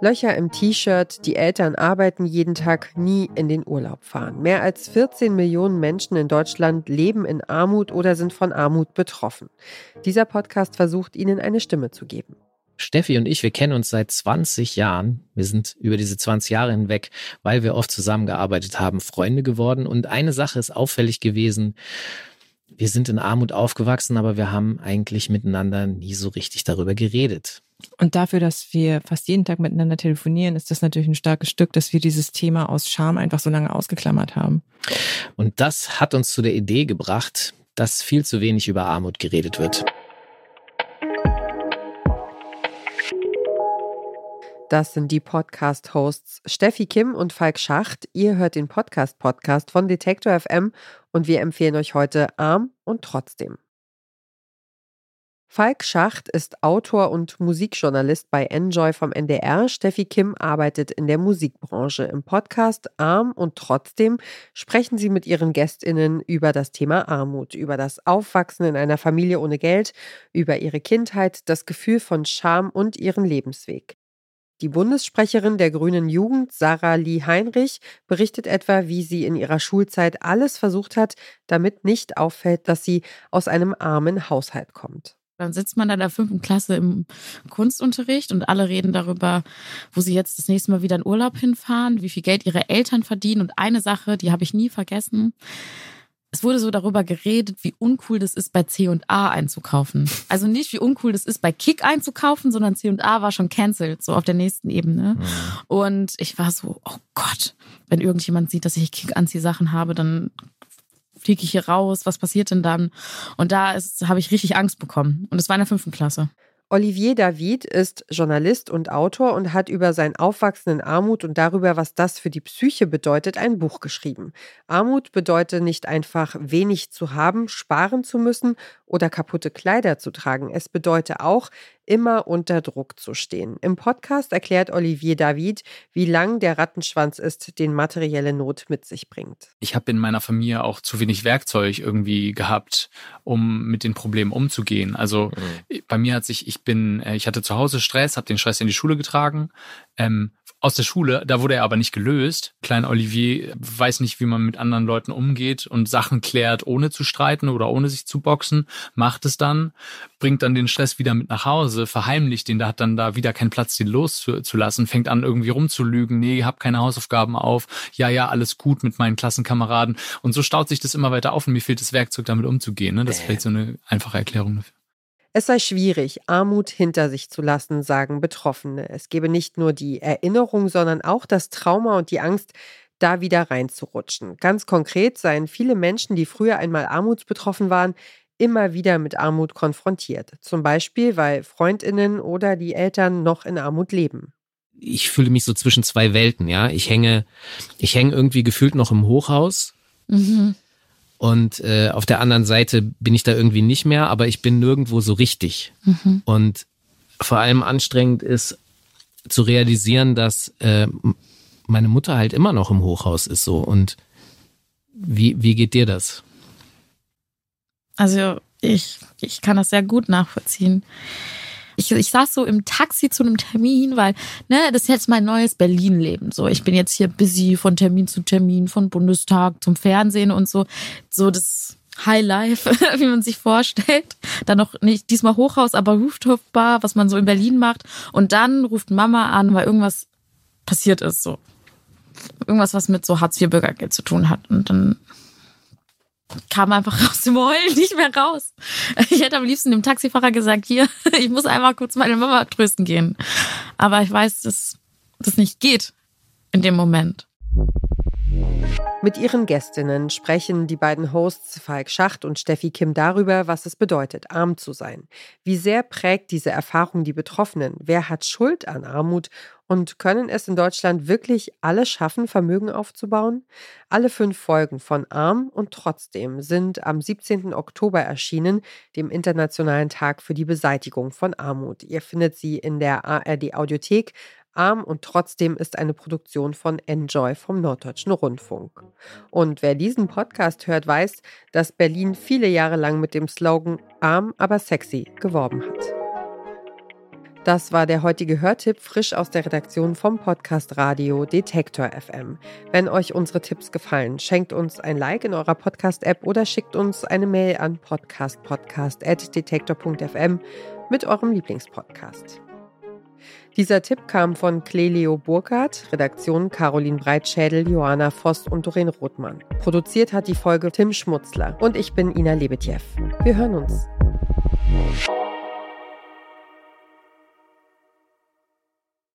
Löcher im T-Shirt, die Eltern arbeiten jeden Tag, nie in den Urlaub fahren. Mehr als 14 Millionen Menschen in Deutschland leben in Armut oder sind von Armut betroffen. Dieser Podcast versucht ihnen eine Stimme zu geben. Steffi und ich, wir kennen uns seit 20 Jahren. Wir sind über diese 20 Jahre hinweg, weil wir oft zusammengearbeitet haben, Freunde geworden. Und eine Sache ist auffällig gewesen. Wir sind in Armut aufgewachsen, aber wir haben eigentlich miteinander nie so richtig darüber geredet. Und dafür, dass wir fast jeden Tag miteinander telefonieren, ist das natürlich ein starkes Stück, dass wir dieses Thema aus Scham einfach so lange ausgeklammert haben. Und das hat uns zu der Idee gebracht, dass viel zu wenig über Armut geredet wird. Das sind die Podcast-Hosts Steffi Kim und Falk Schacht. Ihr hört den Podcast-Podcast von Detektor FM und wir empfehlen euch heute Arm und trotzdem. Falk Schacht ist Autor und Musikjournalist bei Enjoy vom NDR. Steffi Kim arbeitet in der Musikbranche. Im Podcast Arm und trotzdem sprechen sie mit ihren Gästinnen über das Thema Armut, über das Aufwachsen in einer Familie ohne Geld, über ihre Kindheit, das Gefühl von Scham und ihren Lebensweg. Die Bundessprecherin der Grünen Jugend, Sarah Lee Heinrich, berichtet etwa, wie sie in ihrer Schulzeit alles versucht hat, damit nicht auffällt, dass sie aus einem armen Haushalt kommt. Dann sitzt man in der fünften Klasse im Kunstunterricht und alle reden darüber, wo sie jetzt das nächste Mal wieder in Urlaub hinfahren, wie viel Geld ihre Eltern verdienen. Und eine Sache, die habe ich nie vergessen. Es wurde so darüber geredet, wie uncool das ist, bei C&A einzukaufen. Also nicht, wie uncool das ist, bei Kick einzukaufen, sondern C&A war schon cancelled, so auf der nächsten Ebene. Mhm. Und ich war so, oh Gott, wenn irgendjemand sieht, dass ich Kick-Anzieh-Sachen habe, dann fliege ich hier raus, was passiert denn dann? Und da habe ich richtig Angst bekommen. Und es war in der fünften Klasse. Olivier David ist Journalist und Autor und hat über sein Aufwachsen in Armut und darüber, was das für die Psyche bedeutet, ein Buch geschrieben. Armut bedeutet nicht einfach wenig zu haben, sparen zu müssen oder kaputte Kleider zu tragen. Es bedeutet auch, immer unter Druck zu stehen. Im Podcast erklärt Olivier David, wie lang der Rattenschwanz ist, den materielle Not mit sich bringt. Ich habe in meiner Familie auch zu wenig Werkzeug irgendwie gehabt, um mit den Problemen umzugehen. Also mhm. bei mir hat sich, ich bin, äh, ich hatte zu Hause Stress, habe den Stress in die Schule getragen, ähm, aus der Schule, da wurde er aber nicht gelöst. Klein Olivier weiß nicht, wie man mit anderen Leuten umgeht und Sachen klärt, ohne zu streiten oder ohne sich zu boxen, macht es dann, bringt dann den Stress wieder mit nach Hause, verheimlicht den, da hat dann da wieder keinen Platz, den loszulassen, fängt an irgendwie rumzulügen, nee, hab keine Hausaufgaben auf, ja, ja, alles gut mit meinen Klassenkameraden und so staut sich das immer weiter auf und mir fehlt das Werkzeug, damit umzugehen. Ne? Das ist vielleicht so eine einfache Erklärung dafür. Es sei schwierig, Armut hinter sich zu lassen, sagen Betroffene. Es gebe nicht nur die Erinnerung, sondern auch das Trauma und die Angst, da wieder reinzurutschen. Ganz konkret seien viele Menschen, die früher einmal armutsbetroffen waren, immer wieder mit Armut konfrontiert. Zum Beispiel, weil Freundinnen oder die Eltern noch in Armut leben. Ich fühle mich so zwischen zwei Welten, ja. Ich hänge, ich hänge irgendwie gefühlt noch im Hochhaus. Mhm. Und äh, auf der anderen Seite bin ich da irgendwie nicht mehr, aber ich bin nirgendwo so richtig. Mhm. Und vor allem anstrengend ist zu realisieren, dass äh, meine Mutter halt immer noch im Hochhaus ist so. Und wie, wie geht dir das? Also ich, ich kann das sehr gut nachvollziehen ich, ich saß so im Taxi zu einem Termin, weil, ne, das ist jetzt mein neues Berlin-Leben. So, ich bin jetzt hier busy von Termin zu Termin, von Bundestag zum Fernsehen und so. So das High Life, wie man sich vorstellt. Dann noch nicht diesmal Hochhaus, aber Rooftop Bar, was man so in Berlin macht. Und dann ruft Mama an, weil irgendwas passiert ist, so. Irgendwas, was mit so Hartz-IV-Bürgergeld zu tun hat. Und dann kam einfach aus dem Heulen nicht mehr raus. Ich hätte am liebsten dem Taxifahrer gesagt, hier, ich muss einmal kurz meine Mama trösten gehen. Aber ich weiß, dass das nicht geht in dem Moment. Mit ihren Gästinnen sprechen die beiden Hosts Falk Schacht und Steffi Kim darüber, was es bedeutet, arm zu sein. Wie sehr prägt diese Erfahrung die Betroffenen? Wer hat Schuld an Armut? Und können es in Deutschland wirklich alle schaffen, Vermögen aufzubauen? Alle fünf Folgen von Arm und trotzdem sind am 17. Oktober erschienen, dem Internationalen Tag für die Beseitigung von Armut. Ihr findet sie in der ARD Audiothek Arm und trotzdem ist eine Produktion von Enjoy vom Norddeutschen Rundfunk. Und wer diesen Podcast hört, weiß, dass Berlin viele Jahre lang mit dem Slogan Arm, aber sexy geworben hat. Das war der heutige Hörtipp frisch aus der Redaktion vom Podcast Radio Detektor FM. Wenn euch unsere Tipps gefallen, schenkt uns ein Like in eurer Podcast-App oder schickt uns eine Mail an podcastpodcast.detektor.fm mit eurem Lieblingspodcast. Dieser Tipp kam von Clelio Burkhardt, Redaktion Caroline Breitschädel, Johanna Voss und Doreen Rothmann. Produziert hat die Folge Tim Schmutzler und ich bin Ina Lebetjew. Wir hören uns.